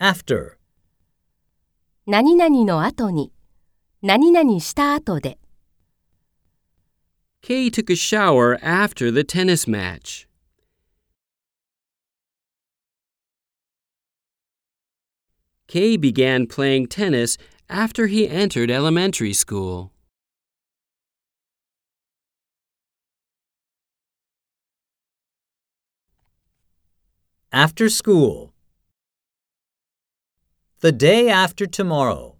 after, 何々の後に、何々した後で。 Kay took a shower after the tennis match. Kay began playing tennis after he entered elementary school. after school. the day after tomorrow.